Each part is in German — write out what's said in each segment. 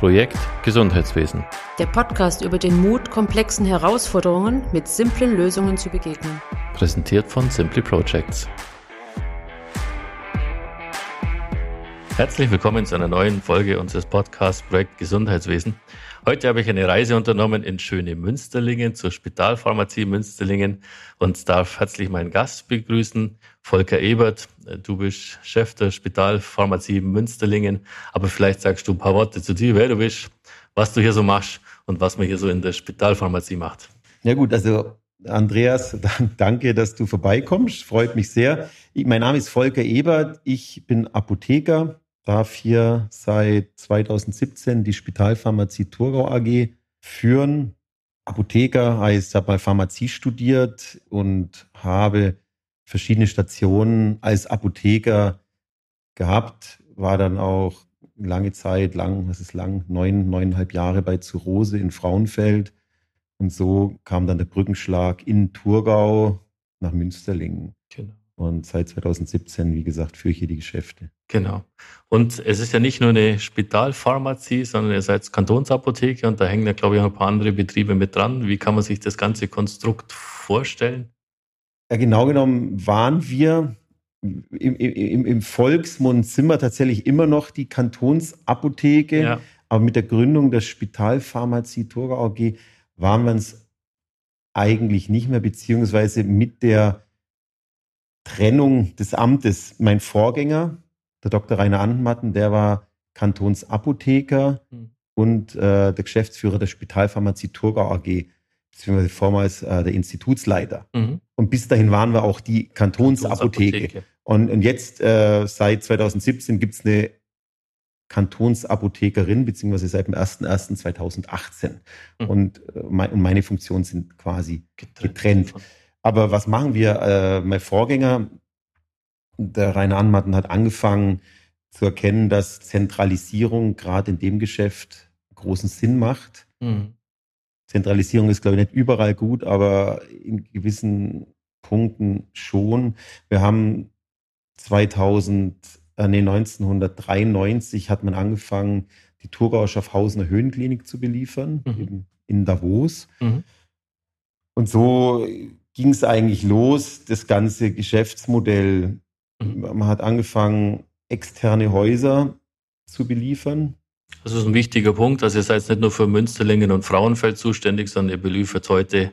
Projekt Gesundheitswesen. Der Podcast über den Mut, komplexen Herausforderungen mit simplen Lösungen zu begegnen. Präsentiert von Simply Projects. Herzlich willkommen zu einer neuen Folge unseres Podcasts Projekt Gesundheitswesen. Heute habe ich eine Reise unternommen in schöne Münsterlingen zur Spitalpharmazie Münsterlingen und darf herzlich meinen Gast begrüßen, Volker Ebert. Du bist Chef der Spitalpharmazie Münsterlingen, aber vielleicht sagst du ein paar Worte zu dir, wer du bist, was du hier so machst und was man hier so in der Spitalpharmazie macht. Ja gut, also Andreas, danke, dass du vorbeikommst. Freut mich sehr. mein Name ist Volker Ebert. Ich bin Apotheker, darf hier seit 2017 die Spitalpharmazie Thurgau AG führen. Apotheker heißt, ich habe mal Pharmazie studiert und habe verschiedene Stationen als Apotheker gehabt, war dann auch lange Zeit, lang, das ist lang, neun, neuneinhalb Jahre bei Zurose in Frauenfeld. Und so kam dann der Brückenschlag in Thurgau nach Münsterlingen. Genau. Und seit 2017, wie gesagt, führe ich hier die Geschäfte. Genau. Und es ist ja nicht nur eine Spitalpharmazie, sondern ihr seid Kantonsapotheke und da hängen ja, glaube ich, auch ein paar andere Betriebe mit dran. Wie kann man sich das ganze Konstrukt vorstellen? Ja, genau genommen waren wir im, im, im Volksmund sind wir tatsächlich immer noch die Kantonsapotheke, ja. aber mit der Gründung der Spitalpharmazie Thurgau AG waren wir es eigentlich nicht mehr, beziehungsweise mit der Trennung des Amtes. Mein Vorgänger, der Dr. Rainer Anmatten, der war Kantonsapotheker mhm. und äh, der Geschäftsführer der Spitalpharmazie Thurgau AG, beziehungsweise vormals äh, der Institutsleiter. Mhm. Und bis dahin waren wir auch die Kantonsapotheke. Kantonsapotheke. Und, und jetzt, äh, seit 2017, gibt es eine Kantonsapothekerin, beziehungsweise seit dem 01.01.2018. Mhm. Und, äh, mein, und meine Funktionen sind quasi getrennt. getrennt. Aber was machen wir? Äh, mein Vorgänger, der Rainer Anmatten, hat angefangen zu erkennen, dass Zentralisierung gerade in dem Geschäft großen Sinn macht. Mhm. Zentralisierung ist, glaube ich, nicht überall gut, aber in gewissen Punkten schon. Wir haben 2000, äh, nee, 1993 hat man angefangen, die Thurgauer Schaffhausener Höhenklinik zu beliefern, mhm. in Davos. Mhm. Und so ging es eigentlich los, das ganze Geschäftsmodell. Mhm. Man hat angefangen, externe Häuser zu beliefern. Das ist ein wichtiger Punkt. Also ihr seid nicht nur für Münsterlingen und Frauenfeld zuständig, sondern ihr beliefert heute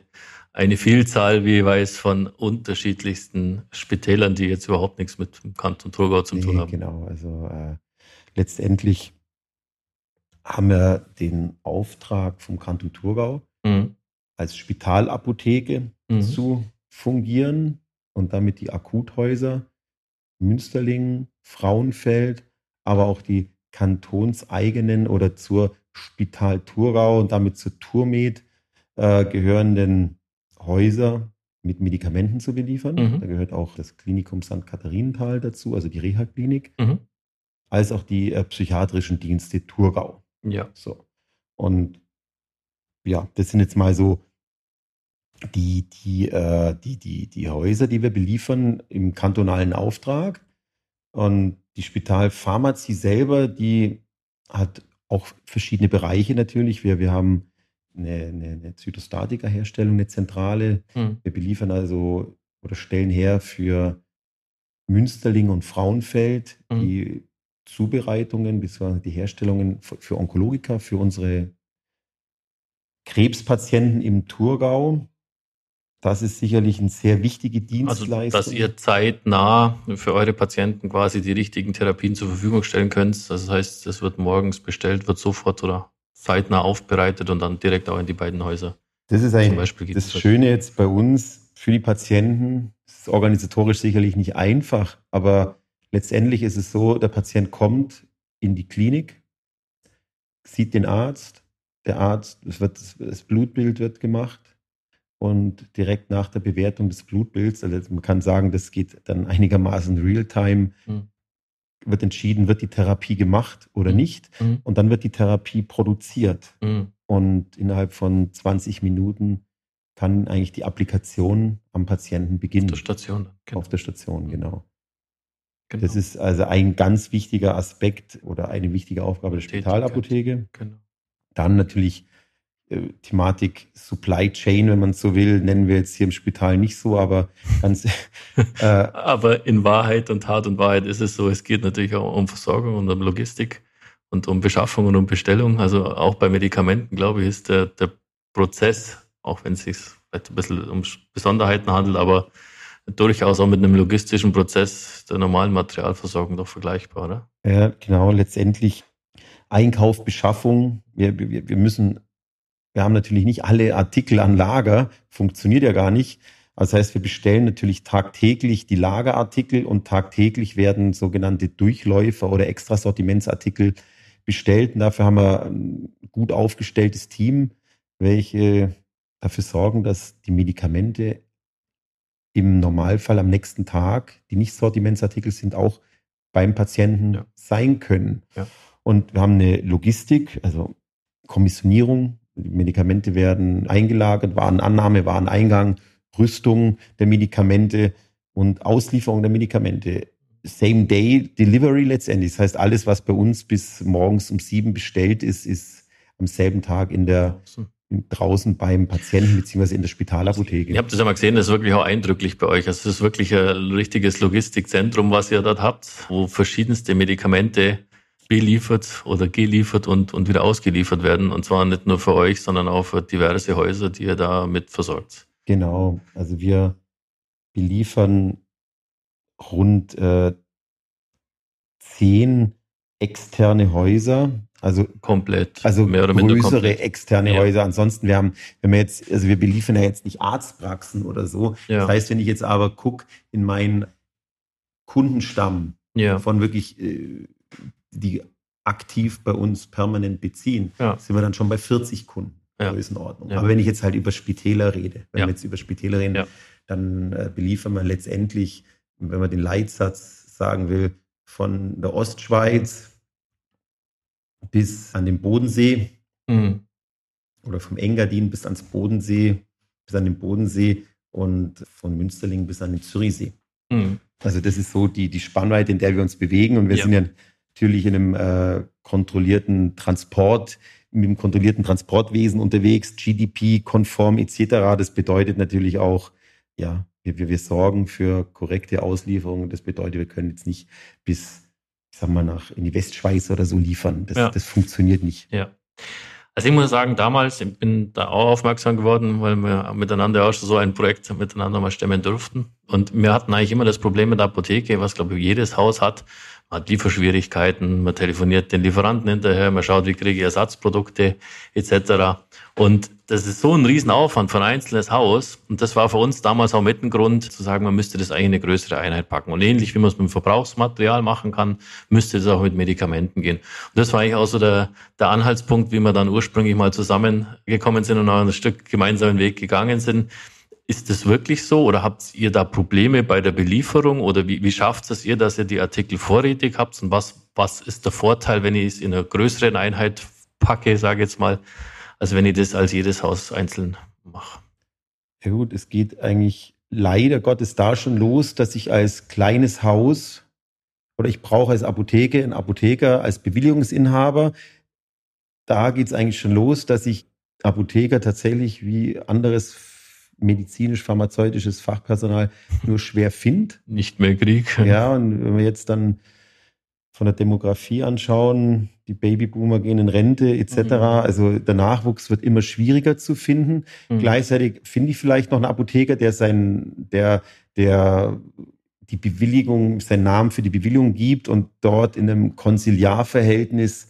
eine Vielzahl, wie ich weiß, von unterschiedlichsten Spitälern, die jetzt überhaupt nichts mit dem Kanton Thurgau zu tun haben. Genau, also äh, letztendlich haben wir den Auftrag vom Kanton Thurgau, mhm als Spitalapotheke mhm. zu fungieren und damit die Akuthäuser Münsterlingen, Frauenfeld, aber auch die kantonseigenen oder zur Spital Thurgau und damit zur Turmed äh, gehörenden Häuser mit Medikamenten zu beliefern. Mhm. Da gehört auch das Klinikum St. Katharinenthal dazu, also die Reha-Klinik, mhm. als auch die äh, psychiatrischen Dienste Thurgau. Ja. So. Und ja, das sind jetzt mal so die, die, äh, die, die, die Häuser, die wir beliefern im kantonalen Auftrag. Und die Spitalpharmazie selber, die hat auch verschiedene Bereiche natürlich. Wir, wir haben eine, eine, eine Zytostatika-Herstellung, eine Zentrale. Hm. Wir beliefern also oder stellen her für Münsterling und Frauenfeld hm. die Zubereitungen bzw. die Herstellungen für Onkologiker, für unsere Krebspatienten im Thurgau. Das ist sicherlich eine sehr wichtige Dienstleistung. Also, dass ihr zeitnah für eure Patienten quasi die richtigen Therapien zur Verfügung stellen könnt. Das heißt, es wird morgens bestellt, wird sofort oder zeitnah aufbereitet und dann direkt auch in die beiden Häuser. Das ist eigentlich das Schöne jetzt bei uns für die Patienten. Das ist organisatorisch sicherlich nicht einfach, aber letztendlich ist es so, der Patient kommt in die Klinik, sieht den Arzt, der Arzt, es wird, das Blutbild wird gemacht, und direkt nach der Bewertung des Blutbilds, also man kann sagen, das geht dann einigermaßen real-time, mhm. wird entschieden, wird die Therapie gemacht oder mhm. nicht. Mhm. Und dann wird die Therapie produziert. Hm. Und innerhalb von 20 Minuten kann eigentlich die Applikation am Patienten beginnen. Auf der Station. Genau. Auf der Station, genau. Genau. Das ist also ein ganz wichtiger Aspekt oder eine wichtige Aufgabe der Spitalapotheke. Genau. Dann natürlich Thematik Supply Chain, wenn man so will, nennen wir jetzt hier im Spital nicht so, aber ganz. äh, aber in Wahrheit und Tat und Wahrheit ist es so, es geht natürlich auch um Versorgung und um Logistik und um Beschaffung und um Bestellung. Also auch bei Medikamenten, glaube ich, ist der, der Prozess, auch wenn es sich vielleicht ein bisschen um Besonderheiten handelt, aber durchaus auch mit einem logistischen Prozess der normalen Materialversorgung doch vergleichbar, oder? Ja, genau. Letztendlich Einkauf, Beschaffung. Wir, wir, wir müssen, wir haben natürlich nicht alle Artikel an Lager, funktioniert ja gar nicht. Das heißt, wir bestellen natürlich tagtäglich die Lagerartikel und tagtäglich werden sogenannte Durchläufer oder Extrasortimentsartikel bestellt. Und dafür haben wir ein gut aufgestelltes Team, welche dafür sorgen, dass die Medikamente im Normalfall am nächsten Tag, die nicht Sortimentsartikel sind, auch beim Patienten ja. sein können. Ja. Und wir haben eine Logistik, also Kommissionierung. Die Medikamente werden eingelagert, Warenannahme, Wareneingang, Rüstung der Medikamente und Auslieferung der Medikamente. Same-Day-Delivery letztendlich. Das heißt, alles, was bei uns bis morgens um sieben bestellt ist, ist am selben Tag in der draußen beim Patienten beziehungsweise in der Spitalapotheke. Ich habe das ja mal gesehen, das ist wirklich auch eindrücklich bei euch. Also es ist wirklich ein richtiges Logistikzentrum, was ihr dort habt, wo verschiedenste Medikamente beliefert oder geliefert und, und wieder ausgeliefert werden. Und zwar nicht nur für euch, sondern auch für diverse Häuser, die ihr da mit versorgt. Genau. Also wir beliefern rund äh, zehn externe Häuser also komplett. Also größere komplett. externe ja. Häuser. Ansonsten, wir haben, wenn wir jetzt, also wir beliefern ja jetzt nicht Arztpraxen oder so. Ja. Das heißt, wenn ich jetzt aber gucke in meinen Kundenstamm ja. von wirklich, äh, die aktiv bei uns permanent beziehen, sind wir dann schon bei 40 Kunden. Ja. Größenordnung. Aber wenn ich jetzt halt über Spitäler rede, wenn wir jetzt über Spitäler reden, dann äh, beliefern wir letztendlich, wenn man den Leitsatz sagen will, von der Ostschweiz bis an den Bodensee mhm. oder vom Engadin bis ans Bodensee, bis an den Bodensee und von Münsterling bis an den Zürichsee. Mhm. Also das ist so die, die Spannweite, in der wir uns bewegen und wir ja. sind ja natürlich in einem äh, kontrollierten Transport, mit einem kontrollierten Transportwesen unterwegs, GDP-konform etc. Das bedeutet natürlich auch, ja, wir, wir, wir sorgen für korrekte Auslieferungen. Das bedeutet, wir können jetzt nicht bis sag mal, nach in die Westschweiz oder so liefern. Das, ja. das funktioniert nicht. Ja. Also ich muss sagen, damals ich bin da auch aufmerksam geworden, weil wir miteinander auch schon so ein Projekt miteinander mal stemmen durften. Und wir hatten eigentlich immer das Problem mit der Apotheke, was glaube ich jedes Haus hat. Man hat Lieferschwierigkeiten, man telefoniert den Lieferanten hinterher, man schaut, wie kriege ich Ersatzprodukte etc. Und das ist so ein Riesenaufwand für ein einzelnes Haus. Und das war für uns damals auch mit ein Grund, zu sagen, man müsste das eigentlich in eine größere Einheit packen. Und ähnlich wie man es mit dem Verbrauchsmaterial machen kann, müsste es auch mit Medikamenten gehen. Und das war eigentlich auch so der, der Anhaltspunkt, wie wir dann ursprünglich mal zusammengekommen sind und auch ein Stück gemeinsamen Weg gegangen sind ist das wirklich so oder habt ihr da Probleme bei der Belieferung oder wie, wie schafft es ihr, dass ihr die Artikel vorrätig habt und was, was ist der Vorteil, wenn ich es in einer größeren Einheit packe, sage ich jetzt mal, als wenn ich das als jedes Haus einzeln mache? Ja gut, es geht eigentlich leider Gottes da schon los, dass ich als kleines Haus oder ich brauche als Apotheke einen Apotheker als Bewilligungsinhaber. Da geht es eigentlich schon los, dass ich Apotheker tatsächlich wie anderes medizinisch-pharmazeutisches Fachpersonal nur schwer findet. Nicht mehr Krieg. Ja, und wenn wir jetzt dann von der Demografie anschauen, die Babyboomer gehen in Rente etc. Mhm. Also der Nachwuchs wird immer schwieriger zu finden. Mhm. Gleichzeitig finde ich vielleicht noch einen Apotheker, der sein, der, der die Bewilligung, seinen Namen für die Bewilligung gibt und dort in einem Konsiliarverhältnis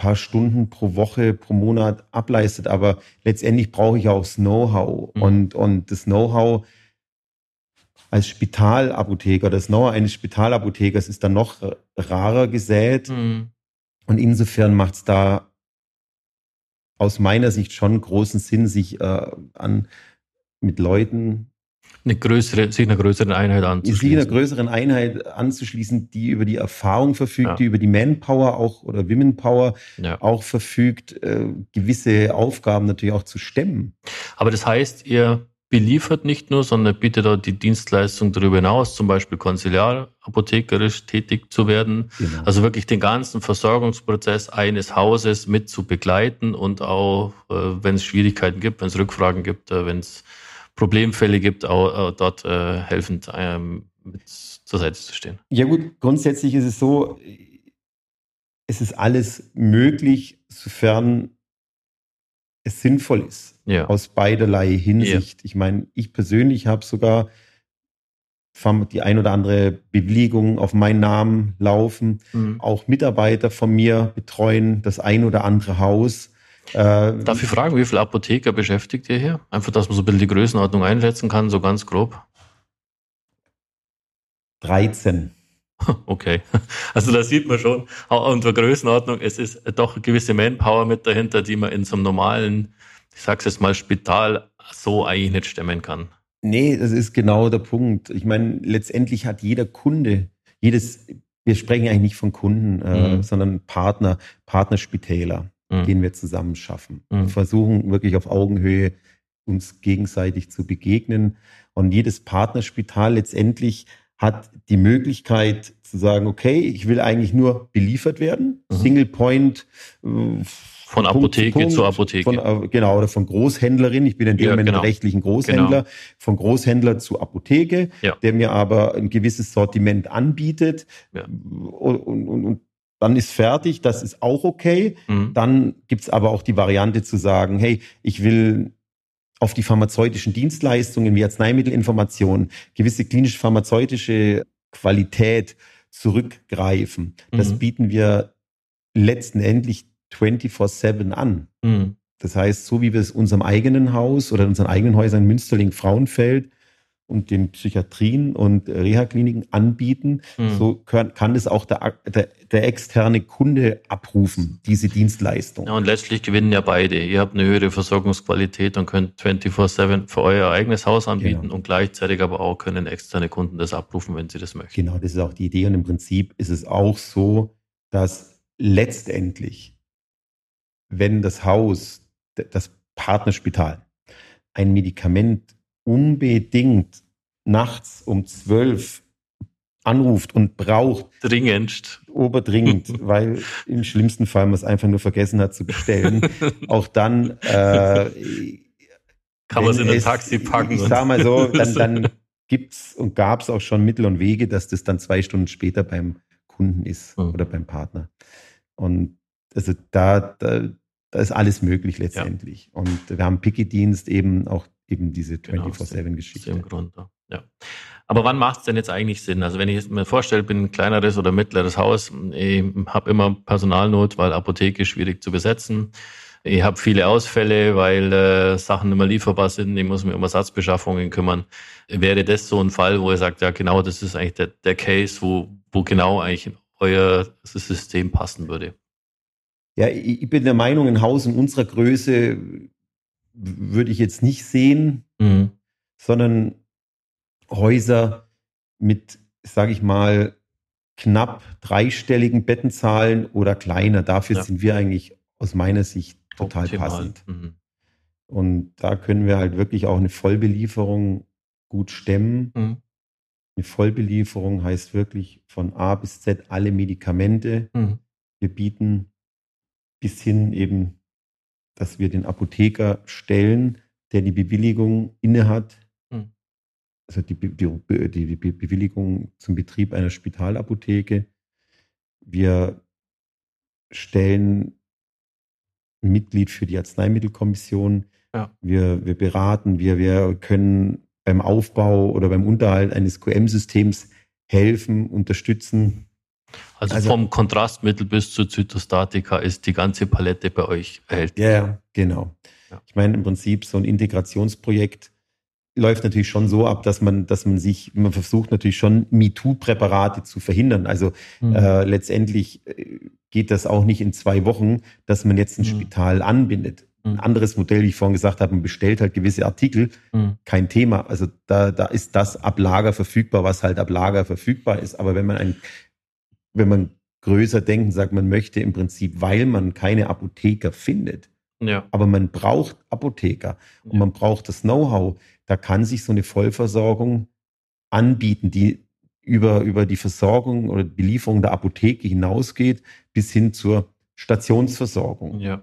paar Stunden pro Woche, pro Monat ableistet. Aber letztendlich brauche ich auch das Know-how. Mhm. Und, und das Know-how als Spitalapotheker, das Know-how eines Spitalapothekers ist dann noch rarer gesät. Mhm. Und insofern macht es da aus meiner Sicht schon großen Sinn, sich äh, an mit Leuten eine größere, sich einer größeren Einheit anzuschließen. Sich einer größeren Einheit anzuschließen, die über die Erfahrung verfügt, ja. die über die Manpower auch oder Womenpower ja. auch verfügt, äh, gewisse Aufgaben natürlich auch zu stemmen. Aber das heißt, ihr beliefert nicht nur, sondern bietet auch die Dienstleistung darüber hinaus, zum Beispiel konziliar, apothekerisch tätig zu werden. Genau. Also wirklich den ganzen Versorgungsprozess eines Hauses mit zu begleiten und auch, äh, wenn es Schwierigkeiten gibt, wenn es Rückfragen gibt, äh, wenn es Problemfälle gibt, auch äh, dort äh, helfend ähm, mit zur Seite zu stehen. Ja gut, grundsätzlich ist es so, es ist alles möglich, sofern es sinnvoll ist. Ja. Aus beiderlei Hinsicht. Ja. Ich meine, ich persönlich habe sogar die ein oder andere Bewilligung auf meinen Namen laufen. Mhm. Auch Mitarbeiter von mir betreuen das ein oder andere Haus. Äh, Darf ich fragen, wie viele Apotheker beschäftigt ihr hier? Einfach, dass man so ein bisschen die Größenordnung einschätzen kann, so ganz grob. 13. Okay, also da sieht man schon, auch unter Größenordnung, es ist doch eine gewisse Manpower mit dahinter, die man in so einem normalen, ich sag's jetzt mal, Spital so eigentlich nicht stemmen kann. Nee, das ist genau der Punkt. Ich meine, letztendlich hat jeder Kunde, jedes, wir sprechen eigentlich nicht von Kunden, äh, mhm. sondern Partner, Partnerspitäler, mhm. denen wir zusammen schaffen. Mhm. Wir versuchen wirklich auf Augenhöhe uns gegenseitig zu begegnen. Und jedes Partnerspital letztendlich hat die Möglichkeit zu sagen, okay, ich will eigentlich nur beliefert werden. Mhm. Single Point. Äh, von Apotheke Punkt, zu Apotheke. Von, äh, genau, oder von Großhändlerin. Ich bin in dem ja, Moment genau. rechtlichen Großhändler. Genau. Von Großhändler zu Apotheke, ja. der mir aber ein gewisses Sortiment anbietet. Ja. Und, und, und, dann ist fertig, das ist auch okay. Mhm. Dann gibt's aber auch die Variante zu sagen, hey, ich will auf die pharmazeutischen Dienstleistungen wie Arzneimittelinformation, gewisse klinisch-pharmazeutische Qualität zurückgreifen. Das mhm. bieten wir letzten Endlich 24-7 an. Mhm. Das heißt, so wie wir es unserem eigenen Haus oder in unseren eigenen Häusern in Münsterling, Frauenfeld und den Psychiatrien und Reha-Kliniken anbieten, mhm. so kann, kann es auch der, der, der, externe Kunde abrufen, diese Dienstleistung. Ja, und letztlich gewinnen ja beide. Ihr habt eine höhere Versorgungsqualität und könnt 24-7 für euer eigenes Haus anbieten genau. und gleichzeitig aber auch können externe Kunden das abrufen, wenn sie das möchten. Genau, das ist auch die Idee und im Prinzip ist es auch so, dass letztendlich, wenn das Haus, das Partnerspital, ein Medikament unbedingt nachts um zwölf anruft und braucht. Dringendst. Oberdringend, weil im schlimmsten Fall man es einfach nur vergessen hat zu bestellen. Auch dann äh, kann man es in ein Taxi packen. Ich sag mal so, dann, dann gibt's und gab es auch schon Mittel und Wege, dass das dann zwei Stunden später beim Kunden ist mhm. oder beim Partner. Und also da, da, da ist alles möglich letztendlich. Ja. Und wir haben Picky-Dienst eben auch eben diese 24-7-Geschichte. Genau, Grund, ja. Aber wann macht es denn jetzt eigentlich Sinn? Also wenn ich mir vorstelle, bin ein kleineres oder mittleres Haus, ich habe immer Personalnot, weil Apotheke schwierig zu besetzen. Ich habe viele Ausfälle, weil äh, Sachen nicht mehr lieferbar sind. Ich muss mich um Ersatzbeschaffungen kümmern. Wäre das so ein Fall, wo ihr sagt, ja genau, das ist eigentlich der, der Case, wo, wo genau eigentlich euer System passen würde? Ja, ich bin der Meinung, ein Haus in unserer Größe würde ich jetzt nicht sehen, mhm. sondern Häuser mit, sage ich mal, knapp dreistelligen Bettenzahlen oder kleiner. Dafür ja. sind wir eigentlich aus meiner Sicht total Optimal. passend. Mhm. Und da können wir halt wirklich auch eine Vollbelieferung gut stemmen. Mhm. Eine Vollbelieferung heißt wirklich von A bis Z alle Medikamente. Mhm. Wir bieten bis hin eben dass wir den Apotheker stellen, der die Bewilligung innehat, hm. also die, die, die, die, Bewilligung zum Betrieb einer Spitalapotheke. Wir stellen ein Mitglied für die Arzneimittelkommission. Ja. Wir, wir beraten, wir, wir können beim Aufbau oder beim Unterhalt eines QM-Systems helfen, unterstützen. Also, also, vom Kontrastmittel bis zur Zytostatika ist die ganze Palette bei euch erhältlich. Ja, genau. Ja. Ich meine, im Prinzip so ein Integrationsprojekt läuft natürlich schon so ab, dass man, dass man sich, man versucht natürlich schon MeToo-Präparate zu verhindern. Also mhm. äh, letztendlich äh, geht das auch nicht in zwei Wochen, dass man jetzt ein mhm. Spital anbindet. Ein mhm. anderes Modell, wie ich vorhin gesagt habe, man bestellt halt gewisse Artikel, mhm. kein Thema. Also da, da ist das ab Lager verfügbar, was halt ab Lager verfügbar ist. Aber wenn man ein wenn man größer denkt, sagt man möchte im Prinzip, weil man keine Apotheker findet Ja. Aber man braucht Apotheker und ja. man braucht das Know-how. Da kann sich so eine Vollversorgung anbieten, die über, über die Versorgung oder die Belieferung der Apotheke hinausgeht, bis hin zur Stationsversorgung. Ja.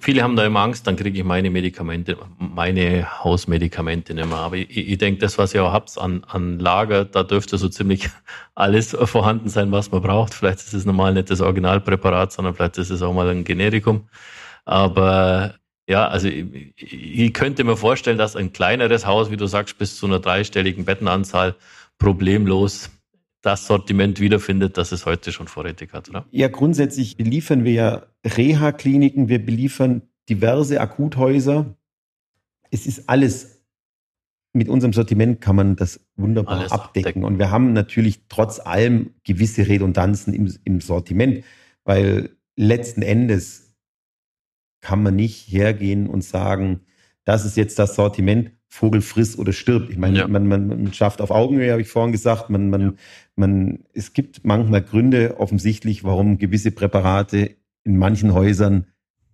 Viele haben da immer Angst, dann kriege ich meine Medikamente, meine Hausmedikamente nicht mehr. Aber ich, ich denke, das, was ihr auch habt an, an Lager, da dürfte so ziemlich alles vorhanden sein, was man braucht. Vielleicht ist es normal nicht das Originalpräparat, sondern vielleicht ist es auch mal ein Generikum. Aber ja, also ich, ich könnte mir vorstellen, dass ein kleineres Haus, wie du sagst, bis zu einer dreistelligen Bettenanzahl problemlos das Sortiment wiederfindet, das es heute schon vorrätig hat, oder? Ja, grundsätzlich beliefern wir ja Reha-Kliniken, wir beliefern diverse Akuthäuser. Es ist alles, mit unserem Sortiment kann man das wunderbar abdecken. abdecken. Und wir haben natürlich trotz allem gewisse Redundanzen im, im Sortiment, weil letzten Endes kann man nicht hergehen und sagen, das ist jetzt das Sortiment, Vogel friss oder stirbt. Ich meine, ja. man, man, man schafft auf Augenhöhe, habe ich vorhin gesagt. Man, man, ja. man, es gibt manchmal Gründe offensichtlich, warum gewisse Präparate in manchen Häusern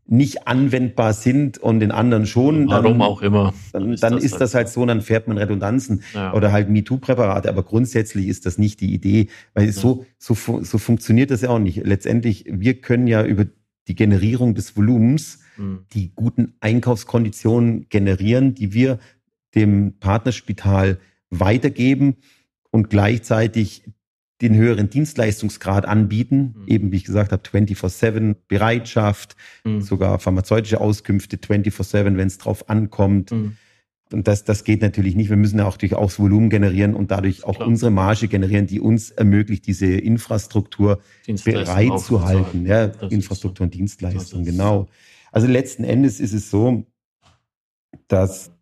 nicht anwendbar sind und in anderen schon. Warum auch immer. Dann, ist, dann das, ist halt das halt so, dann fährt man Redundanzen ja. oder halt MeToo-Präparate. Aber grundsätzlich ist das nicht die Idee, weil so, so, so funktioniert das ja auch nicht. Letztendlich, wir können ja über die Generierung des Volumens mhm. die guten Einkaufskonditionen generieren, die wir dem Partnerspital weitergeben und gleichzeitig den höheren Dienstleistungsgrad anbieten, mhm. eben wie ich gesagt habe, 24-7 Bereitschaft, mhm. sogar pharmazeutische Auskünfte 24-7, wenn es drauf ankommt. Mhm. Und das, das geht natürlich nicht. Wir müssen ja auch durchaus Volumen generieren und dadurch auch Klar. unsere Marge generieren, die uns ermöglicht, diese Infrastruktur bereit zu halten. Ja, Infrastruktur und Dienstleistung, genau. Also letzten Endes ist es so, dass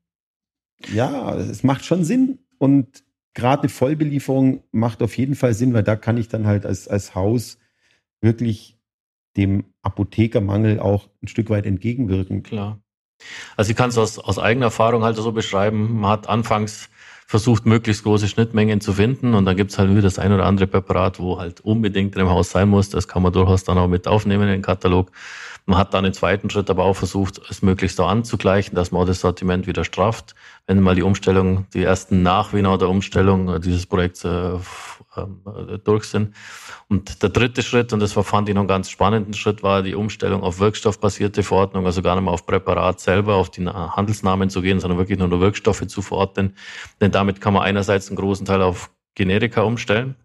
ja, es macht schon Sinn und gerade eine Vollbelieferung macht auf jeden Fall Sinn, weil da kann ich dann halt als, als Haus wirklich dem Apothekermangel auch ein Stück weit entgegenwirken. Klar. Also ich kann es aus, aus eigener Erfahrung halt so beschreiben. Man hat anfangs versucht, möglichst große Schnittmengen zu finden und dann gibt es halt wieder das ein oder andere Präparat, wo halt unbedingt im Haus sein muss. Das kann man durchaus dann auch mit aufnehmen in den Katalog. Man hat dann im zweiten Schritt aber auch versucht, es möglichst so anzugleichen, dass man auch das Sortiment wieder strafft. Wenn mal die Umstellung, die ersten Nachwiener der Umstellung dieses Projekts äh, äh, durch sind. Und der dritte Schritt, und das fand ich noch einen ganz spannenden Schritt, war die Umstellung auf wirkstoffbasierte Verordnung, also gar nicht mehr auf Präparat selber, auf die Handelsnamen zu gehen, sondern wirklich nur noch Wirkstoffe zu verordnen. Denn damit kann man einerseits einen großen Teil auf Generika umstellen,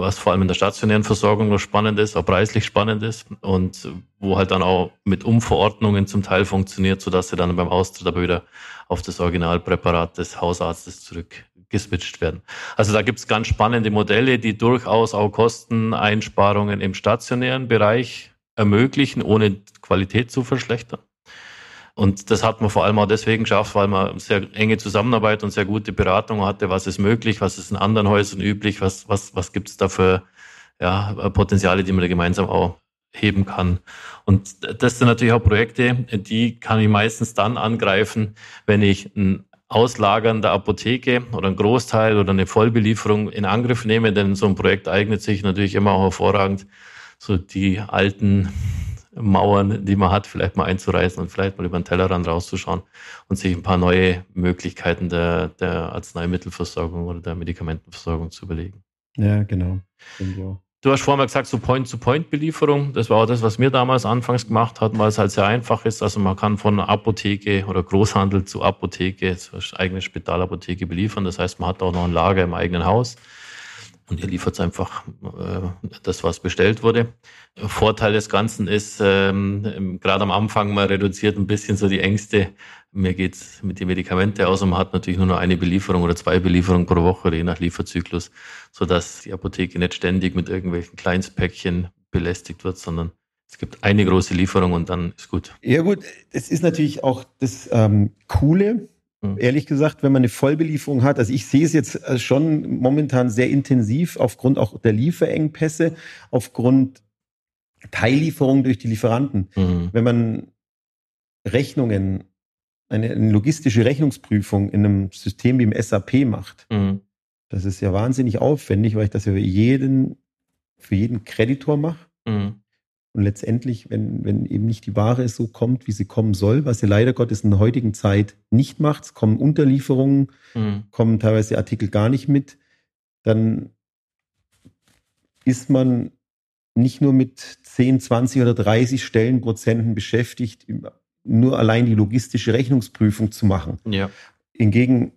was vor allem in der stationären Versorgung noch spannend ist, auch preislich spannend ist und wo halt dann auch mit Umverordnungen zum Teil funktioniert, sodass sie dann beim Austritt aber wieder auf das Originalpräparat des Hausarztes zurückgeswitcht werden. Also da gibt's ganz spannende Modelle, die durchaus auch Kosteneinsparungen im stationären Bereich ermöglichen, ohne Qualität zu verschlechtern. Und das hat man vor allem auch deswegen geschafft, weil man sehr enge Zusammenarbeit und sehr gute Beratung hatte. Was ist möglich? Was ist in anderen Häusern üblich? Was, was, was gibt es da für ja, Potenziale, die man da gemeinsam auch heben kann? Und das sind natürlich auch Projekte, die kann ich meistens dann angreifen, wenn ich ein Auslagern der Apotheke oder ein Großteil oder eine Vollbelieferung in Angriff nehme, denn so ein Projekt eignet sich natürlich immer auch hervorragend, so die alten Mauern, die man hat, vielleicht mal einzureißen und vielleicht mal über den Tellerrand rauszuschauen und sich ein paar neue Möglichkeiten der, der Arzneimittelversorgung oder der Medikamentenversorgung zu überlegen. Ja, genau. Du hast vorhin mal gesagt, so Point-to-Point-Belieferung. Das war auch das, was wir damals anfangs gemacht hatten, weil es halt sehr einfach ist. Also man kann von Apotheke oder Großhandel zu Apotheke, zur eigenen Spitalapotheke beliefern. Das heißt, man hat auch noch ein Lager im eigenen Haus und ihr liefert einfach äh, das, was bestellt wurde. Vorteil des Ganzen ist, ähm, gerade am Anfang, man reduziert ein bisschen so die Ängste. Mir geht's mit den Medikamenten aus und man hat natürlich nur noch eine Belieferung oder zwei Belieferungen pro Woche, je nach Lieferzyklus, sodass die Apotheke nicht ständig mit irgendwelchen Kleinstpäckchen belästigt wird, sondern es gibt eine große Lieferung und dann ist gut. Ja gut, es ist natürlich auch das ähm, Coole. Ehrlich gesagt, wenn man eine Vollbelieferung hat, also ich sehe es jetzt äh, schon momentan sehr intensiv aufgrund auch der Lieferengpässe, aufgrund Teillieferungen durch die Lieferanten. Mhm. Wenn man Rechnungen, eine, eine, logistische Rechnungsprüfung in einem System wie im SAP macht, mhm. das ist ja wahnsinnig aufwendig, weil ich das ja für jeden, für jeden Kreditor mache. Mhm. Und letztendlich, wenn, wenn eben nicht die Ware so kommt, wie sie kommen soll, was sie leider Gottes in der heutigen Zeit nicht macht, es kommen Unterlieferungen, mhm. kommen teilweise Artikel gar nicht mit, dann ist man nicht nur mit 10, 20 oder 30 Stellenprozenten beschäftigt, nur allein die logistische Rechnungsprüfung zu machen. Ja. Hingegen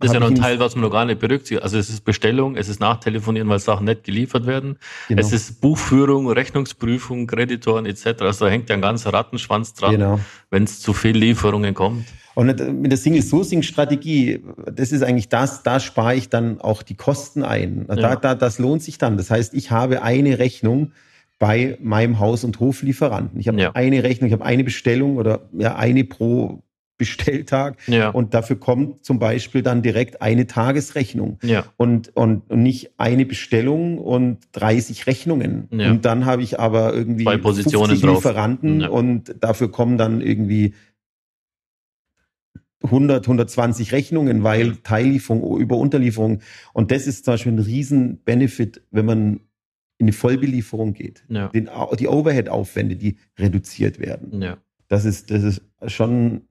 das ist ja noch ein Teil, was man noch gar nicht berücksichtigt. Also es ist Bestellung, es ist Nachtelefonieren, weil Sachen nicht geliefert werden. Genau. Es ist Buchführung, Rechnungsprüfung, Kreditoren etc. Also da hängt ja ein ganzer Rattenschwanz dran, genau. wenn es zu viel Lieferungen kommt. Und mit der Single-Sourcing-Strategie, das ist eigentlich das, da spare ich dann auch die Kosten ein. Da, ja. da, das lohnt sich dann. Das heißt, ich habe eine Rechnung bei meinem Haus- und Hoflieferanten. Ich habe ja. eine Rechnung, ich habe eine Bestellung oder ja, eine pro Bestelltag. Ja. Und dafür kommt zum Beispiel dann direkt eine Tagesrechnung. Ja. Und, und, und nicht eine Bestellung und 30 Rechnungen. Ja. Und dann habe ich aber irgendwie Zwei Positionen 50 Lieferanten ja. und dafür kommen dann irgendwie 100, 120 Rechnungen, weil Teillieferung über Unterlieferung. Und das ist zum Beispiel ein Riesen-Benefit, wenn man in eine Vollbelieferung geht. Den, die Overhead-Aufwände, die reduziert werden. Das ist, das ist schon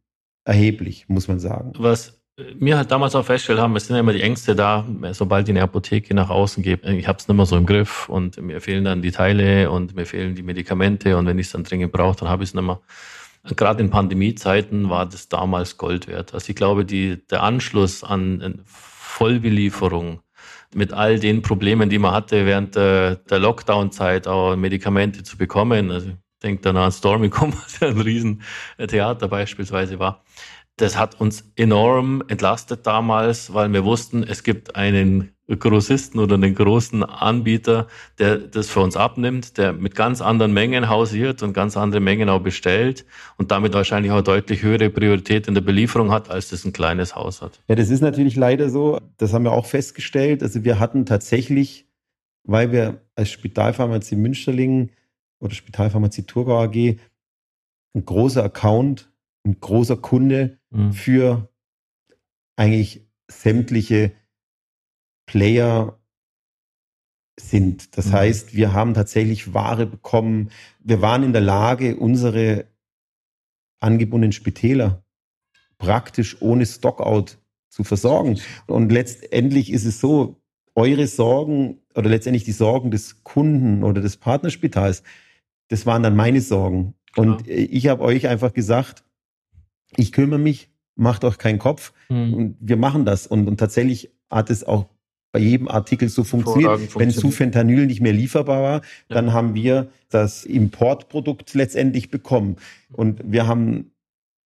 erheblich, muss man sagen. Was mir halt damals auch festgestellt haben, es sind ja immer die Ängste da, sobald ich eine Apotheke nach außen gebe, ich habe es nicht mehr so im Griff und mir fehlen dann die Teile und mir fehlen die Medikamente und wenn ich es dann dringend brauche, dann habe ich es nicht mehr. Gerade in Pandemiezeiten war das damals Gold wert. Also ich glaube, die, der Anschluss an Vollbelieferung mit all den Problemen, die man hatte während der, der Lockdown-Zeit, auch Medikamente zu bekommen, also denke dann an Stormicum, was ja ein Riesentheater beispielsweise war. Das hat uns enorm entlastet damals, weil wir wussten, es gibt einen Grossisten oder einen großen Anbieter, der das für uns abnimmt, der mit ganz anderen Mengen hausiert und ganz andere Mengen auch bestellt und damit wahrscheinlich auch deutlich höhere Priorität in der Belieferung hat, als das ein kleines Haus hat. Ja, das ist natürlich leider so. Das haben wir auch festgestellt. Also wir hatten tatsächlich, weil wir als Spitalpharmazie Münsterlingen oder Spitalpharmazie Thurgau AG ein großer Account, ein großer Kunde mhm. für eigentlich sämtliche Player sind. Das mhm. heißt, wir haben tatsächlich Ware bekommen. Wir waren in der Lage, unsere angebundenen Spitäler praktisch ohne Stockout zu versorgen. Und letztendlich ist es so, eure Sorgen oder letztendlich die Sorgen des Kunden oder des Partnerspitals, das waren dann meine Sorgen. Klar. Und ich habe euch einfach gesagt, ich kümmere mich, macht euch keinen Kopf hm. und wir machen das. Und, und tatsächlich hat es auch bei jedem Artikel so funktioniert. Wenn Sufentanyl nicht mehr lieferbar war, ja. dann haben wir das Importprodukt letztendlich bekommen. Und wir haben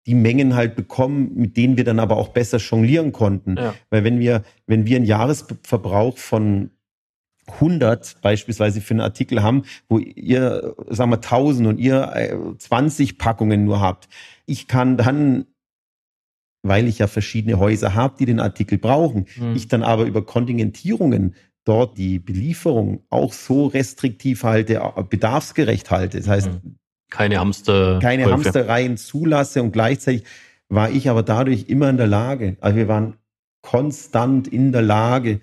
die Mengen halt bekommen, mit denen wir dann aber auch besser jonglieren konnten. Ja. Weil wenn wir, wenn wir einen Jahresverbrauch von 100 beispielsweise für einen Artikel haben, wo ihr, sagen wir, 1000 und ihr 20 äh, Packungen nur habt. Ich kann dann, weil ich ja verschiedene Häuser habe, die den Artikel brauchen, mhm. ich dann aber über Kontingentierungen dort die Belieferung auch so restriktiv halte, bedarfsgerecht halte. Das heißt, mhm. keine Hamster keine Hamstereien zulasse und gleichzeitig war ich aber dadurch immer in der Lage, also wir waren konstant in der Lage,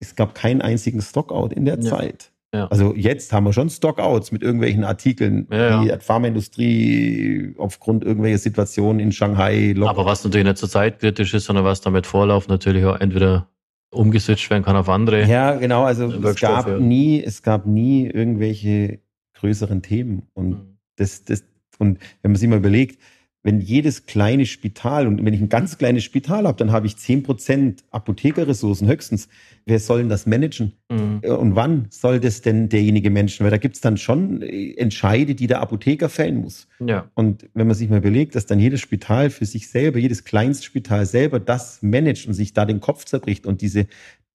es gab keinen einzigen Stockout in der ja. Zeit. Ja. Also jetzt haben wir schon Stockouts mit irgendwelchen Artikeln, ja, die die Pharmaindustrie aufgrund irgendwelcher Situationen in Shanghai lockt. Aber was natürlich nicht zur Zeit kritisch ist, sondern was damit Vorlauf natürlich auch entweder umgeswitcht werden kann auf andere. Ja, genau. Also es gab nie, es gab nie irgendwelche größeren Themen. Und mhm. das, das, und wenn man sich mal überlegt, wenn jedes kleine Spital und wenn ich ein ganz kleines Spital habe, dann habe ich zehn Prozent Apothekerressourcen höchstens. Wer soll denn das managen? Mhm. Und wann soll das denn derjenige managen? Weil da gibt es dann schon Entscheide, die der Apotheker fällen muss. Ja. Und wenn man sich mal überlegt, dass dann jedes Spital für sich selber, jedes Kleinstspital selber das managt und sich da den Kopf zerbricht und diese,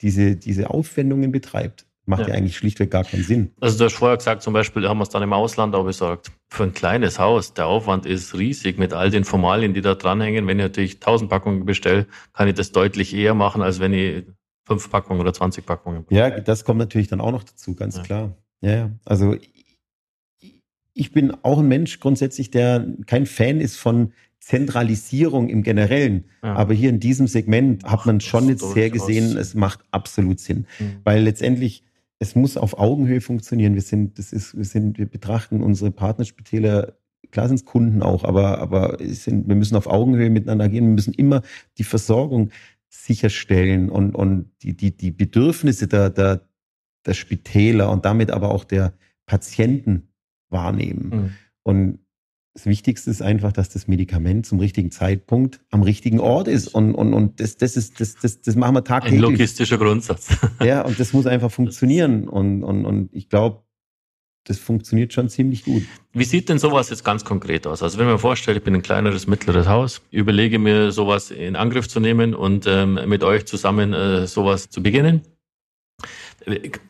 diese, diese Aufwendungen betreibt, macht ja. ja. eigentlich schlichtweg gar keinen Sinn. Also du hast vorher gesagt, zum Beispiel haben wir es dann im Ausland auch besorgt. Für ein kleines Haus, der Aufwand ist riesig mit all den Formalien, die da dranhängen. Wenn ich natürlich 1000 Packungen bestelle, kann ich das deutlich eher machen, als wenn ich fünf Packungen oder 20 Packungen. Ja, das kommt natürlich dann auch noch dazu, ganz ja. klar. Ja, ja. Also ich bin auch ein Mensch grundsätzlich, der kein Fan ist von Zentralisierung im Generellen. Ja. Aber hier in diesem Segment hat man schon jetzt sehr gesehen, es macht absolut Sinn. Mhm. Weil letztendlich es muss auf Augenhöhe funktionieren. Wir sind, das ist, wir sind, wir betrachten unsere Partnerspitäler, klar sind es Kunden auch, aber, aber sind, wir müssen auf Augenhöhe miteinander gehen. Wir müssen immer die Versorgung sicherstellen und, und die, die, die Bedürfnisse der, der, der Spitäler und damit aber auch der Patienten wahrnehmen. Mhm. Und das Wichtigste ist einfach, dass das Medikament zum richtigen Zeitpunkt am richtigen Ort ist. Und, und, und das, das, ist, das, das, das machen wir tagtäglich. Ein logistischer Grundsatz. Ja, und das muss einfach funktionieren. Und, und, und ich glaube, das funktioniert schon ziemlich gut. Wie sieht denn sowas jetzt ganz konkret aus? Also wenn man vorstellt, ich bin ein kleineres, mittleres Haus, überlege mir sowas in Angriff zu nehmen und ähm, mit euch zusammen äh, sowas zu beginnen.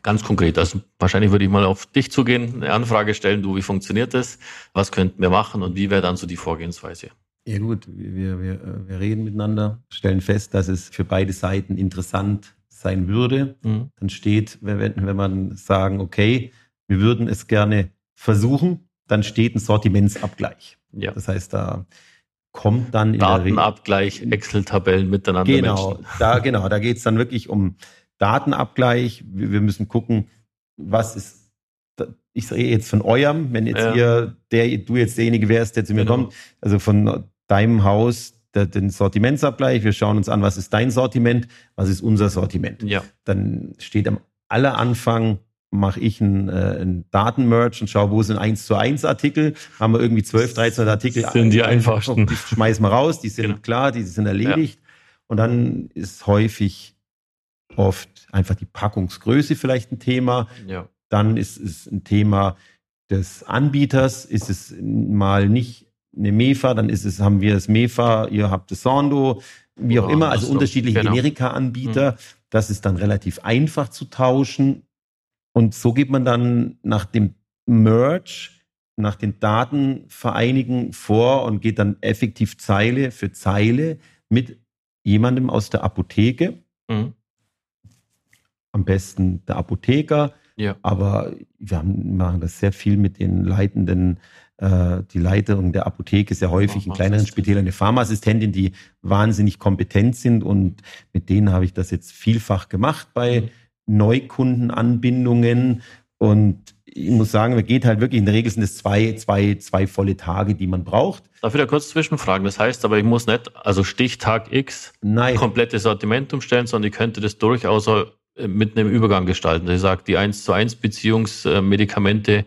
Ganz konkret, also wahrscheinlich würde ich mal auf dich zugehen, eine Anfrage stellen, du, wie funktioniert das? Was könnten wir machen und wie wäre dann so die Vorgehensweise? Ja gut, wir, wir, wir reden miteinander, stellen fest, dass es für beide Seiten interessant sein würde. Mhm. Dann steht, wenn, wenn man sagen, okay, wir würden es gerne versuchen, dann steht ein Sortimentsabgleich. Ja. Das heißt, da kommt dann in Datenabgleich, Excel-Tabellen miteinander. Genau, da, genau, da geht es dann wirklich um Datenabgleich. Wir, müssen gucken, was ist, ich rede jetzt von eurem, wenn jetzt ja. ihr, der, du jetzt derjenige wärst, der zu mir genau. kommt, also von deinem Haus, der, den Sortimentsabgleich. Wir schauen uns an, was ist dein Sortiment, was ist unser Sortiment. Ja. Dann steht am aller Anfang mache ich einen, äh, einen Datenmerge und schaue, wo sind 1 zu 1 Artikel. Haben wir irgendwie 12, 13 Artikel. Das sind die einfachsten. Die schmeißen wir raus, die sind genau. klar, die sind erledigt. Ja. Und dann ist häufig oft einfach die Packungsgröße vielleicht ein Thema. Ja. Dann ist es ein Thema des Anbieters. Ist es mal nicht eine MEFA, dann ist es, haben wir das MEFA, ihr habt das Sondo, wie auch oh, immer, also unterschiedliche genau. Generika-Anbieter. Mhm. Das ist dann relativ einfach zu tauschen. Und so geht man dann nach dem Merge, nach den Datenvereinigen vor und geht dann effektiv Zeile für Zeile mit jemandem aus der Apotheke. Mhm am besten der Apotheker. Ja. Aber wir haben, machen das sehr viel mit den Leitenden. Äh, die Leiterin der Apotheke ist ja häufig in kleineren Spitälern eine Pharmaassistentin, die wahnsinnig kompetent sind. Und mit denen habe ich das jetzt vielfach gemacht bei mhm. Neukundenanbindungen. Und ich muss sagen, wir geht halt wirklich, in der Regel sind es zwei, zwei, zwei volle Tage, die man braucht. Darf ich da kurz zwischenfragen? Das heißt aber, ich muss nicht, also Stichtag X, Nein. komplettes Sortiment umstellen, sondern ich könnte das durchaus mit einem Übergang gestalten. Ich sage, die 1 zu 1 Beziehungsmedikamente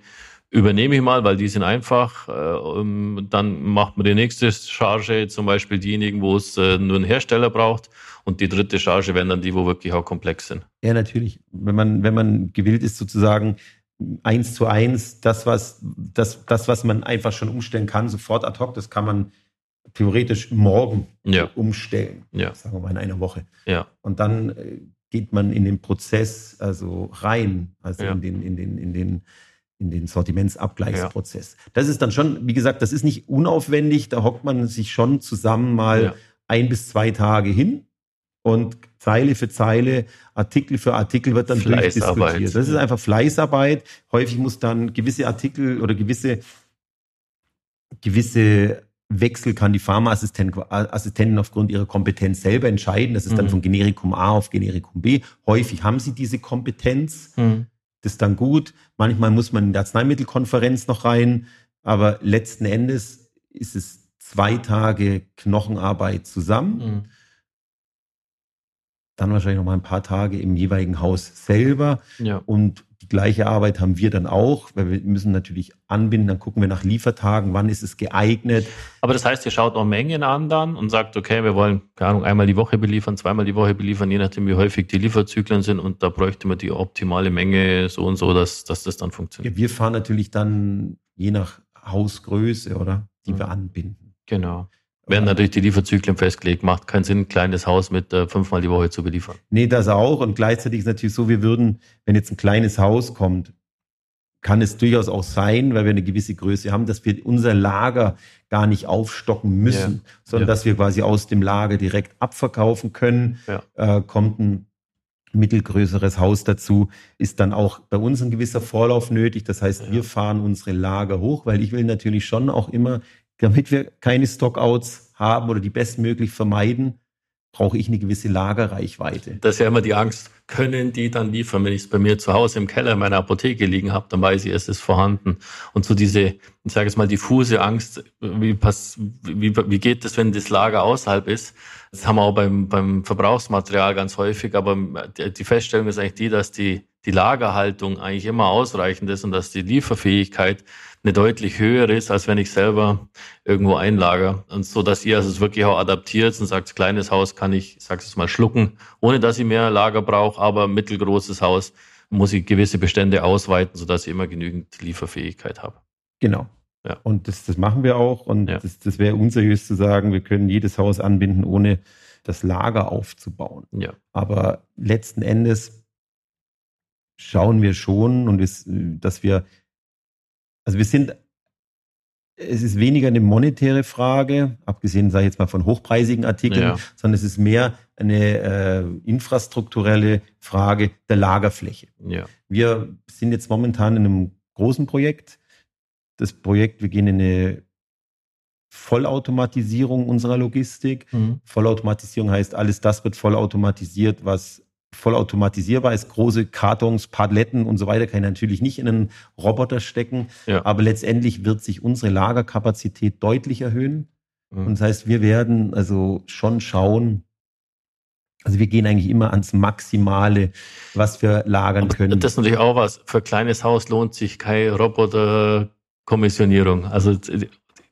übernehme ich mal, weil die sind einfach. Äh, dann macht man die nächste Charge, zum Beispiel diejenigen, wo es äh, nur einen Hersteller braucht. Und die dritte Charge wären dann die, wo wirklich auch komplex sind. Ja, natürlich. Wenn man, wenn man gewillt ist, sozusagen eins zu eins, das, was, das, das, was man einfach schon umstellen kann, sofort ad hoc, das kann man theoretisch morgen ja. umstellen. Ja. Sagen wir mal in einer Woche. Ja. Und dann geht man in den Prozess also rein, also ja. in den, in den, in den, in den Sortimentsabgleichsprozess. Ja. Das ist dann schon, wie gesagt, das ist nicht unaufwendig, da hockt man sich schon zusammen mal ja. ein bis zwei Tage hin und Zeile für Zeile, Artikel für Artikel wird dann durchdiskutiert. Das ist einfach Fleißarbeit. Häufig muss dann gewisse Artikel oder gewisse gewisse Wechsel kann die Pharmaassistentin aufgrund ihrer Kompetenz selber entscheiden. Das ist dann mhm. von Generikum A auf Generikum B. Häufig haben sie diese Kompetenz. Mhm. Das ist dann gut. Manchmal muss man in die Arzneimittelkonferenz noch rein. Aber letzten Endes ist es zwei Tage Knochenarbeit zusammen. Mhm. Dann wahrscheinlich noch mal ein paar Tage im jeweiligen Haus selber. Ja. Und die gleiche Arbeit haben wir dann auch, weil wir müssen natürlich anbinden, dann gucken wir nach Liefertagen, wann ist es geeignet. Aber das heißt, ihr schaut auch Mengen an dann und sagt, okay, wir wollen, keine Ahnung, einmal die Woche beliefern, zweimal die Woche beliefern, je nachdem, wie häufig die Lieferzyklen sind und da bräuchte man die optimale Menge so und so, dass, dass das dann funktioniert. Ja, wir fahren natürlich dann je nach Hausgröße, oder? Die mhm. wir anbinden. Genau. Werden natürlich die Lieferzyklen festgelegt. Macht keinen Sinn, ein kleines Haus mit äh, fünfmal die Woche zu beliefern. Nee, das auch. Und gleichzeitig ist natürlich so, wir würden, wenn jetzt ein kleines Haus kommt, kann es durchaus auch sein, weil wir eine gewisse Größe haben, dass wir unser Lager gar nicht aufstocken müssen, ja. sondern ja. dass wir quasi aus dem Lager direkt abverkaufen können. Ja. Äh, kommt ein mittelgrößeres Haus dazu, ist dann auch bei uns ein gewisser Vorlauf nötig. Das heißt, wir fahren unsere Lager hoch, weil ich will natürlich schon auch immer damit wir keine Stockouts haben oder die bestmöglich vermeiden, brauche ich eine gewisse Lagerreichweite. Das ist ja immer die Angst, können die dann liefern? Wenn ich es bei mir zu Hause im Keller in meiner Apotheke liegen habe, dann weiß ich, es ist vorhanden. Und so diese, ich sage es mal, diffuse Angst, wie, pass, wie, wie geht es, wenn das Lager außerhalb ist? Das haben wir auch beim, beim Verbrauchsmaterial ganz häufig, aber die Feststellung ist eigentlich die, dass die, die Lagerhaltung eigentlich immer ausreichend ist und dass die Lieferfähigkeit eine deutlich höhere ist, als wenn ich selber irgendwo einlager. Und so, dass ihr also es wirklich auch adaptiert und sagt, kleines Haus kann ich, sag's jetzt mal, schlucken, ohne dass ich mehr Lager brauche, aber mittelgroßes Haus muss ich gewisse Bestände ausweiten, sodass ich immer genügend Lieferfähigkeit habe. Genau. Ja. Und das, das machen wir auch. Und ja. das, das wäre unseriös zu sagen, wir können jedes Haus anbinden, ohne das Lager aufzubauen. Ja. Aber letzten Endes schauen wir schon und es, dass wir also wir sind, es ist weniger eine monetäre Frage, abgesehen, sage ich jetzt mal, von hochpreisigen Artikeln, ja. sondern es ist mehr eine äh, infrastrukturelle Frage der Lagerfläche. Ja. Wir sind jetzt momentan in einem großen Projekt. Das Projekt, wir gehen in eine Vollautomatisierung unserer Logistik. Mhm. Vollautomatisierung heißt, alles das wird vollautomatisiert, was vollautomatisierbar ist. Große Kartons, Padletten und so weiter kann ich natürlich nicht in einen Roboter stecken. Ja. Aber letztendlich wird sich unsere Lagerkapazität deutlich erhöhen. Mhm. Und das heißt, wir werden also schon schauen, also wir gehen eigentlich immer ans Maximale, was wir lagern können. Das ist natürlich auch was. Für ein kleines Haus lohnt sich keine Roboterkommissionierung. Also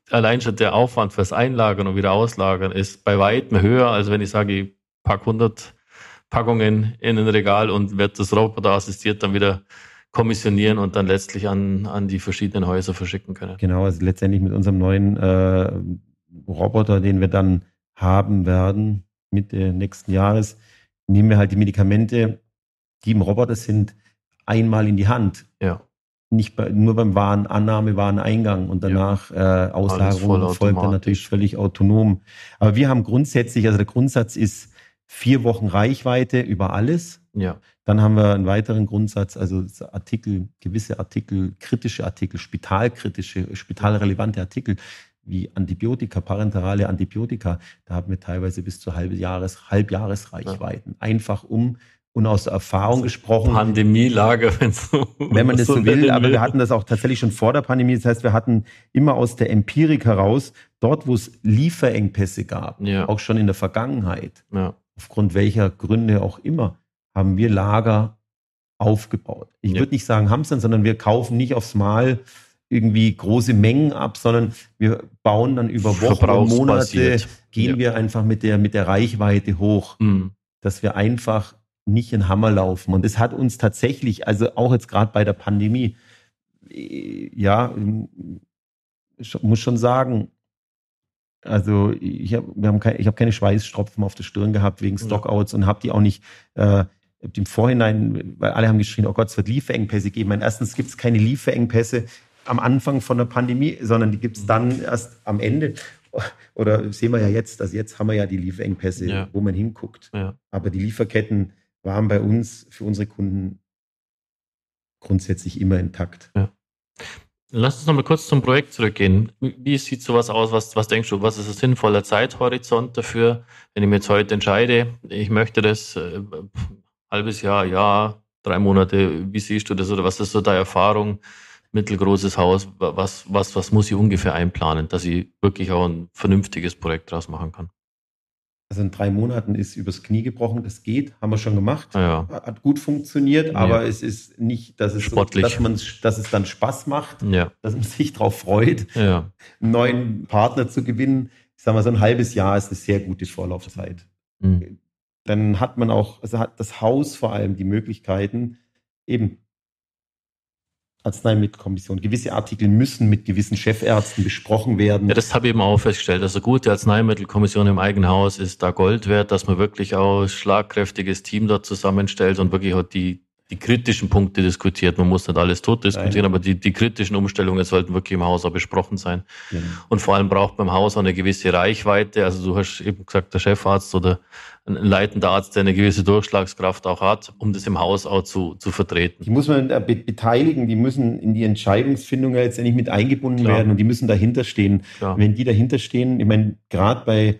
allein schon der Aufwand fürs Einlagern und wieder Auslagern ist bei weitem höher, als wenn ich sage, ich pack 100 Packungen in ein Regal und wird das Roboter assistiert dann wieder kommissionieren und dann letztlich an, an die verschiedenen Häuser verschicken können. Genau, also letztendlich mit unserem neuen äh, Roboter, den wir dann haben werden, Mitte nächsten Jahres, nehmen wir halt die Medikamente, die im Roboter sind, einmal in die Hand. Ja. Nicht bei, nur beim Warenannahme, Wareneingang und danach ja. äh, Auslagerung folgt dann natürlich völlig autonom. Aber wir haben grundsätzlich, also der Grundsatz ist, vier Wochen Reichweite über alles. Ja. Dann haben wir einen weiteren Grundsatz, also Artikel, gewisse Artikel, kritische Artikel, spitalkritische, spitalrelevante Artikel wie Antibiotika, parenterale Antibiotika. Da haben wir teilweise bis zu Halbjahres, Halbjahresreichweiten. Ja. Einfach um und aus Erfahrung also gesprochen. Pandemielage, so, wenn man das so will. Aber wir hatten das auch tatsächlich schon vor der Pandemie. Das heißt, wir hatten immer aus der Empirik heraus, dort, wo es Lieferengpässe gab, ja. auch schon in der Vergangenheit, ja aufgrund welcher Gründe auch immer, haben wir Lager aufgebaut. Ich ja. würde nicht sagen hamstern, sondern wir kaufen nicht aufs Mal irgendwie große Mengen ab, sondern wir bauen dann über Wochen und Monate, gehen wir einfach mit der, mit der Reichweite hoch, mhm. dass wir einfach nicht in Hammer laufen. Und es hat uns tatsächlich, also auch jetzt gerade bei der Pandemie, äh, ja, muss schon sagen, also ich habe kein, ich hab keine Schweißstropfen auf der Stirn gehabt wegen Stockouts und habe die auch nicht äh, im Vorhinein, weil alle haben geschrien, oh Gott, es wird Lieferengpässe geben. Meine, erstens gibt es keine Lieferengpässe am Anfang von der Pandemie, sondern die gibt es dann erst am Ende. Oder sehen wir ja jetzt, also jetzt haben wir ja die Lieferengpässe, ja. wo man hinguckt. Ja. Aber die Lieferketten waren bei uns für unsere Kunden grundsätzlich immer intakt. Ja. Lass uns nochmal kurz zum Projekt zurückgehen. Wie sieht sowas aus? Was, was denkst du? Was ist ein sinnvoller Zeithorizont dafür, wenn ich mir jetzt heute entscheide, ich möchte das äh, halbes Jahr, Jahr, drei Monate, wie siehst du das oder was ist so deine Erfahrung? Mittelgroßes Haus, was, was, was muss ich ungefähr einplanen, dass ich wirklich auch ein vernünftiges Projekt draus machen kann? Also in drei Monaten ist übers Knie gebrochen. Das geht, haben wir schon gemacht. Ja. Hat gut funktioniert, ja. aber es ist nicht, dass es, so, dass, man, dass es dann Spaß macht, ja. dass man sich darauf freut, ja. einen neuen Partner zu gewinnen. Ich sage mal, so ein halbes Jahr ist eine sehr gute Vorlaufzeit. Mhm. Dann hat man auch, also hat das Haus vor allem die Möglichkeiten, eben Arzneimittelkommission. Gewisse Artikel müssen mit gewissen Chefärzten besprochen werden. Ja, das habe ich eben auch festgestellt. Also gute Arzneimittelkommission im eigenen Haus ist da Gold wert, dass man wirklich auch schlagkräftiges Team dort zusammenstellt und wirklich auch die, die kritischen Punkte diskutiert. Man muss nicht alles tot diskutieren, Nein. aber die, die kritischen Umstellungen sollten wirklich im Haus auch besprochen sein. Ja. Und vor allem braucht man im Haus auch eine gewisse Reichweite. Also du hast eben gesagt, der Chefarzt oder ein leitender Arzt, der eine gewisse Durchschlagskraft auch hat, um das im Haus auch zu, zu vertreten. Die muss man be beteiligen, die müssen in die Entscheidungsfindung letztendlich mit eingebunden Klar. werden und die müssen dahinter stehen. Klar. Wenn die dahinter stehen, ich meine, gerade bei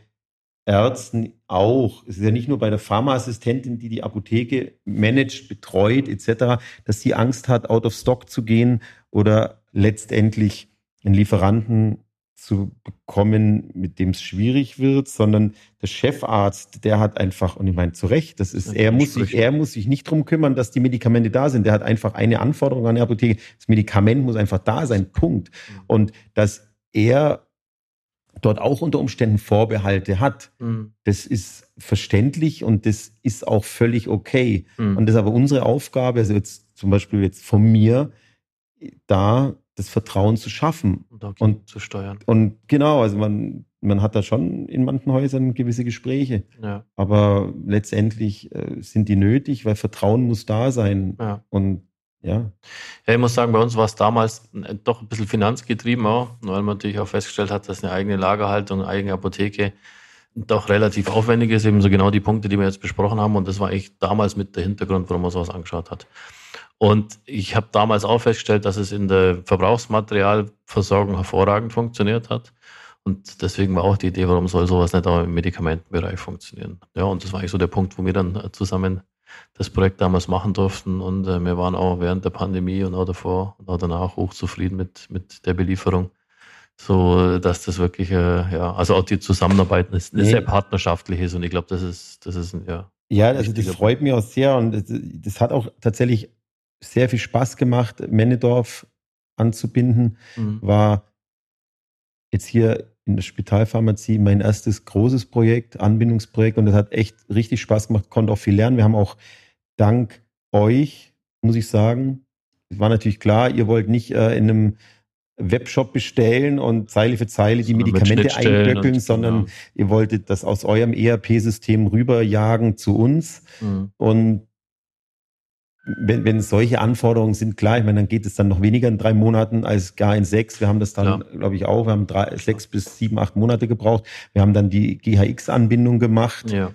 Ärzten auch. Es ist ja nicht nur bei der Pharmaassistentin, die die Apotheke managt, betreut etc., dass sie Angst hat, out of stock zu gehen oder letztendlich einen Lieferanten zu bekommen, mit dem es schwierig wird, sondern der Chefarzt, der hat einfach, und ich meine zu Recht, das ist, er muss sich, er muss sich nicht drum kümmern, dass die Medikamente da sind. Der hat einfach eine Anforderung an die Apotheke. Das Medikament muss einfach da sein. Punkt. Mhm. Und dass er dort auch unter Umständen Vorbehalte hat. Mhm. Das ist verständlich und das ist auch völlig okay. Mhm. Und das ist aber unsere Aufgabe, also jetzt zum Beispiel jetzt von mir, da das Vertrauen zu schaffen und, und zu steuern. Und genau, also man, man hat da schon in manchen Häusern gewisse Gespräche. Ja. Aber letztendlich äh, sind die nötig, weil Vertrauen muss da sein. Ja. Und ja. Ja, ich muss sagen, bei uns war es damals äh, doch ein bisschen finanzgetrieben auch, weil man natürlich auch festgestellt hat, dass eine eigene Lagerhaltung, eine eigene Apotheke doch relativ aufwendig ist, eben so genau die Punkte, die wir jetzt besprochen haben. Und das war eigentlich damals mit der Hintergrund, warum man sowas angeschaut hat. Und ich habe damals auch festgestellt, dass es in der Verbrauchsmaterialversorgung hervorragend funktioniert hat. Und deswegen war auch die Idee, warum soll sowas nicht auch im Medikamentenbereich funktionieren. Ja, und das war eigentlich so der Punkt, wo wir dann zusammen das Projekt damals machen durften. Und äh, wir waren auch während der Pandemie und auch davor und auch danach hochzufrieden mit, mit der Belieferung. So, dass das wirklich, äh, ja, also auch die Zusammenarbeit ist, nee. sehr partnerschaftlich ist. Und ich glaube, das ist, das ist ein, ja. Ja, also das freut mich auch sehr und das, das hat auch tatsächlich sehr viel Spaß gemacht, Männedorf anzubinden, mhm. war jetzt hier in der Spitalpharmazie mein erstes großes Projekt, Anbindungsprojekt und das hat echt richtig Spaß gemacht, konnte auch viel lernen. Wir haben auch dank euch, muss ich sagen, es war natürlich klar, ihr wollt nicht äh, in einem Webshop bestellen und Zeile für Zeile die Medikamente einböckeln, sondern genau. ihr wolltet das aus eurem ERP-System rüberjagen zu uns. Mhm. Und wenn, wenn solche Anforderungen sind, klar, ich meine, dann geht es dann noch weniger in drei Monaten als gar in sechs. Wir haben das dann, ja. glaube ich, auch. Wir haben drei, sechs bis sieben, acht Monate gebraucht. Wir haben dann die GHX-Anbindung gemacht. Ja.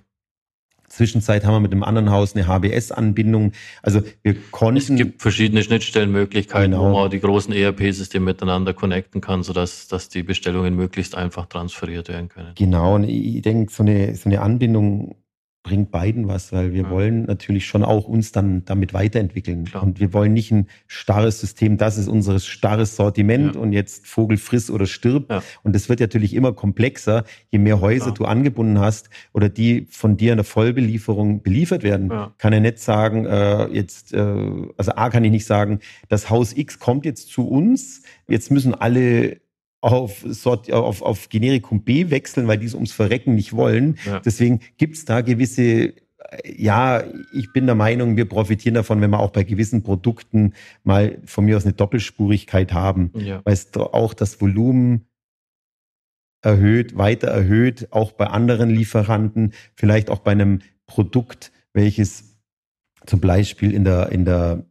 Zwischenzeit haben wir mit dem anderen Haus eine HBS-Anbindung. Also wir konnten. Es gibt verschiedene Schnittstellenmöglichkeiten, genau. wo man die großen ERP-Systeme miteinander connecten kann, sodass dass die Bestellungen möglichst einfach transferiert werden können. Genau, und ich denke, so eine, so eine Anbindung bringt beiden was, weil wir ja. wollen natürlich schon auch uns dann damit weiterentwickeln. Klar. Und wir wollen nicht ein starres System, das ist unser starres Sortiment ja. und jetzt Vogel friss oder stirb. Ja. Und das wird natürlich immer komplexer, je mehr Häuser du angebunden hast oder die von dir in der Vollbelieferung beliefert werden. Kann er nicht sagen, äh, jetzt, äh, also A kann ich nicht sagen, das Haus X kommt jetzt zu uns, jetzt müssen alle auf, Sort, auf, auf Generikum B wechseln, weil die es ums Verrecken nicht wollen. Ja. Deswegen gibt's da gewisse ja, ich bin der Meinung, wir profitieren davon, wenn wir auch bei gewissen Produkten mal von mir aus eine Doppelspurigkeit haben, ja. weil es auch das Volumen erhöht, weiter erhöht, auch bei anderen Lieferanten, vielleicht auch bei einem Produkt, welches zum Beispiel in der, in der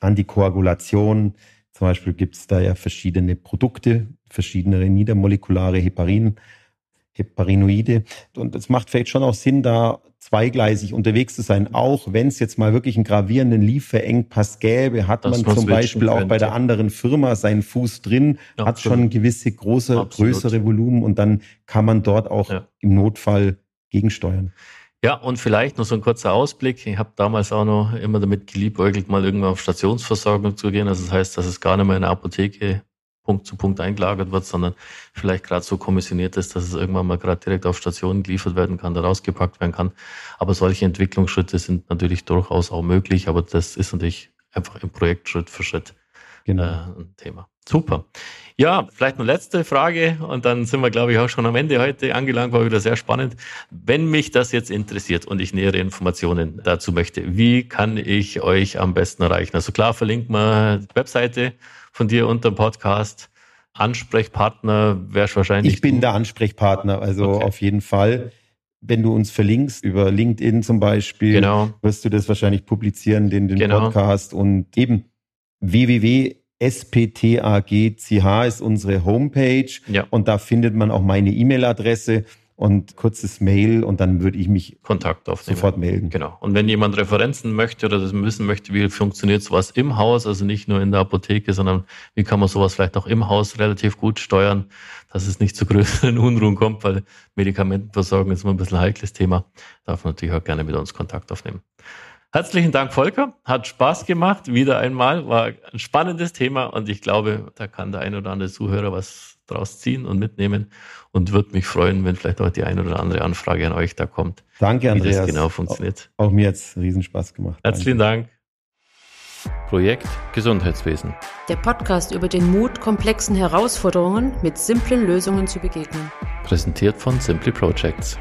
Antikoagulation zum Beispiel gibt es da ja verschiedene Produkte, verschiedene niedermolekulare Heparin, Heparinoide. Und es macht vielleicht schon auch Sinn, da zweigleisig unterwegs zu sein. Auch wenn es jetzt mal wirklich einen gravierenden Lieferengpass gäbe, hat das man zum Beispiel auch bei der anderen Firma seinen Fuß drin, ja, hat schon gewisse große, absolut. größere Volumen und dann kann man dort auch ja. im Notfall gegensteuern. Ja, und vielleicht noch so ein kurzer Ausblick. Ich habe damals auch noch immer damit geliebäugelt, mal irgendwann auf Stationsversorgung zu gehen. Also das heißt, dass es gar nicht mehr in der Apotheke Punkt zu Punkt eingelagert wird, sondern vielleicht gerade so kommissioniert ist, dass es irgendwann mal gerade direkt auf Stationen geliefert werden kann, da rausgepackt werden kann. Aber solche Entwicklungsschritte sind natürlich durchaus auch möglich, aber das ist natürlich einfach im Projekt Schritt für Schritt genau. äh, ein Thema. Super. Ja, vielleicht eine letzte Frage und dann sind wir, glaube ich, auch schon am Ende heute angelangt, war wieder sehr spannend. Wenn mich das jetzt interessiert und ich nähere Informationen dazu möchte, wie kann ich euch am besten erreichen? Also klar, verlinkt mal die Webseite von dir unter dem Podcast. Ansprechpartner wärst wahrscheinlich. Ich bin du. der Ansprechpartner, also okay. auf jeden Fall. Wenn du uns verlinkst über LinkedIn zum Beispiel, genau. wirst du das wahrscheinlich publizieren, den, den genau. Podcast und eben www SPTAGCH ist unsere Homepage ja. und da findet man auch meine E-Mail-Adresse und kurzes Mail und dann würde ich mich Kontakt aufnehmen. sofort melden. Genau. Und wenn jemand Referenzen möchte oder das wissen möchte, wie funktioniert sowas im Haus, also nicht nur in der Apotheke, sondern wie kann man sowas vielleicht auch im Haus relativ gut steuern, dass es nicht zu größeren Unruhen kommt, weil Medikamentenversorgung ist immer ein bisschen ein heikles Thema, darf man natürlich auch gerne mit uns Kontakt aufnehmen. Herzlichen Dank, Volker. Hat Spaß gemacht. Wieder einmal. War ein spannendes Thema und ich glaube, da kann der ein oder andere Zuhörer was draus ziehen und mitnehmen und würde mich freuen, wenn vielleicht auch die ein oder andere Anfrage an euch da kommt. Danke, Andreas. Wie das genau funktioniert. Auch, auch mir jetzt Riesenspaß gemacht. Herzlichen Dank. Projekt Gesundheitswesen. Der Podcast über den Mut, komplexen Herausforderungen mit simplen Lösungen zu begegnen. Präsentiert von Simply Projects.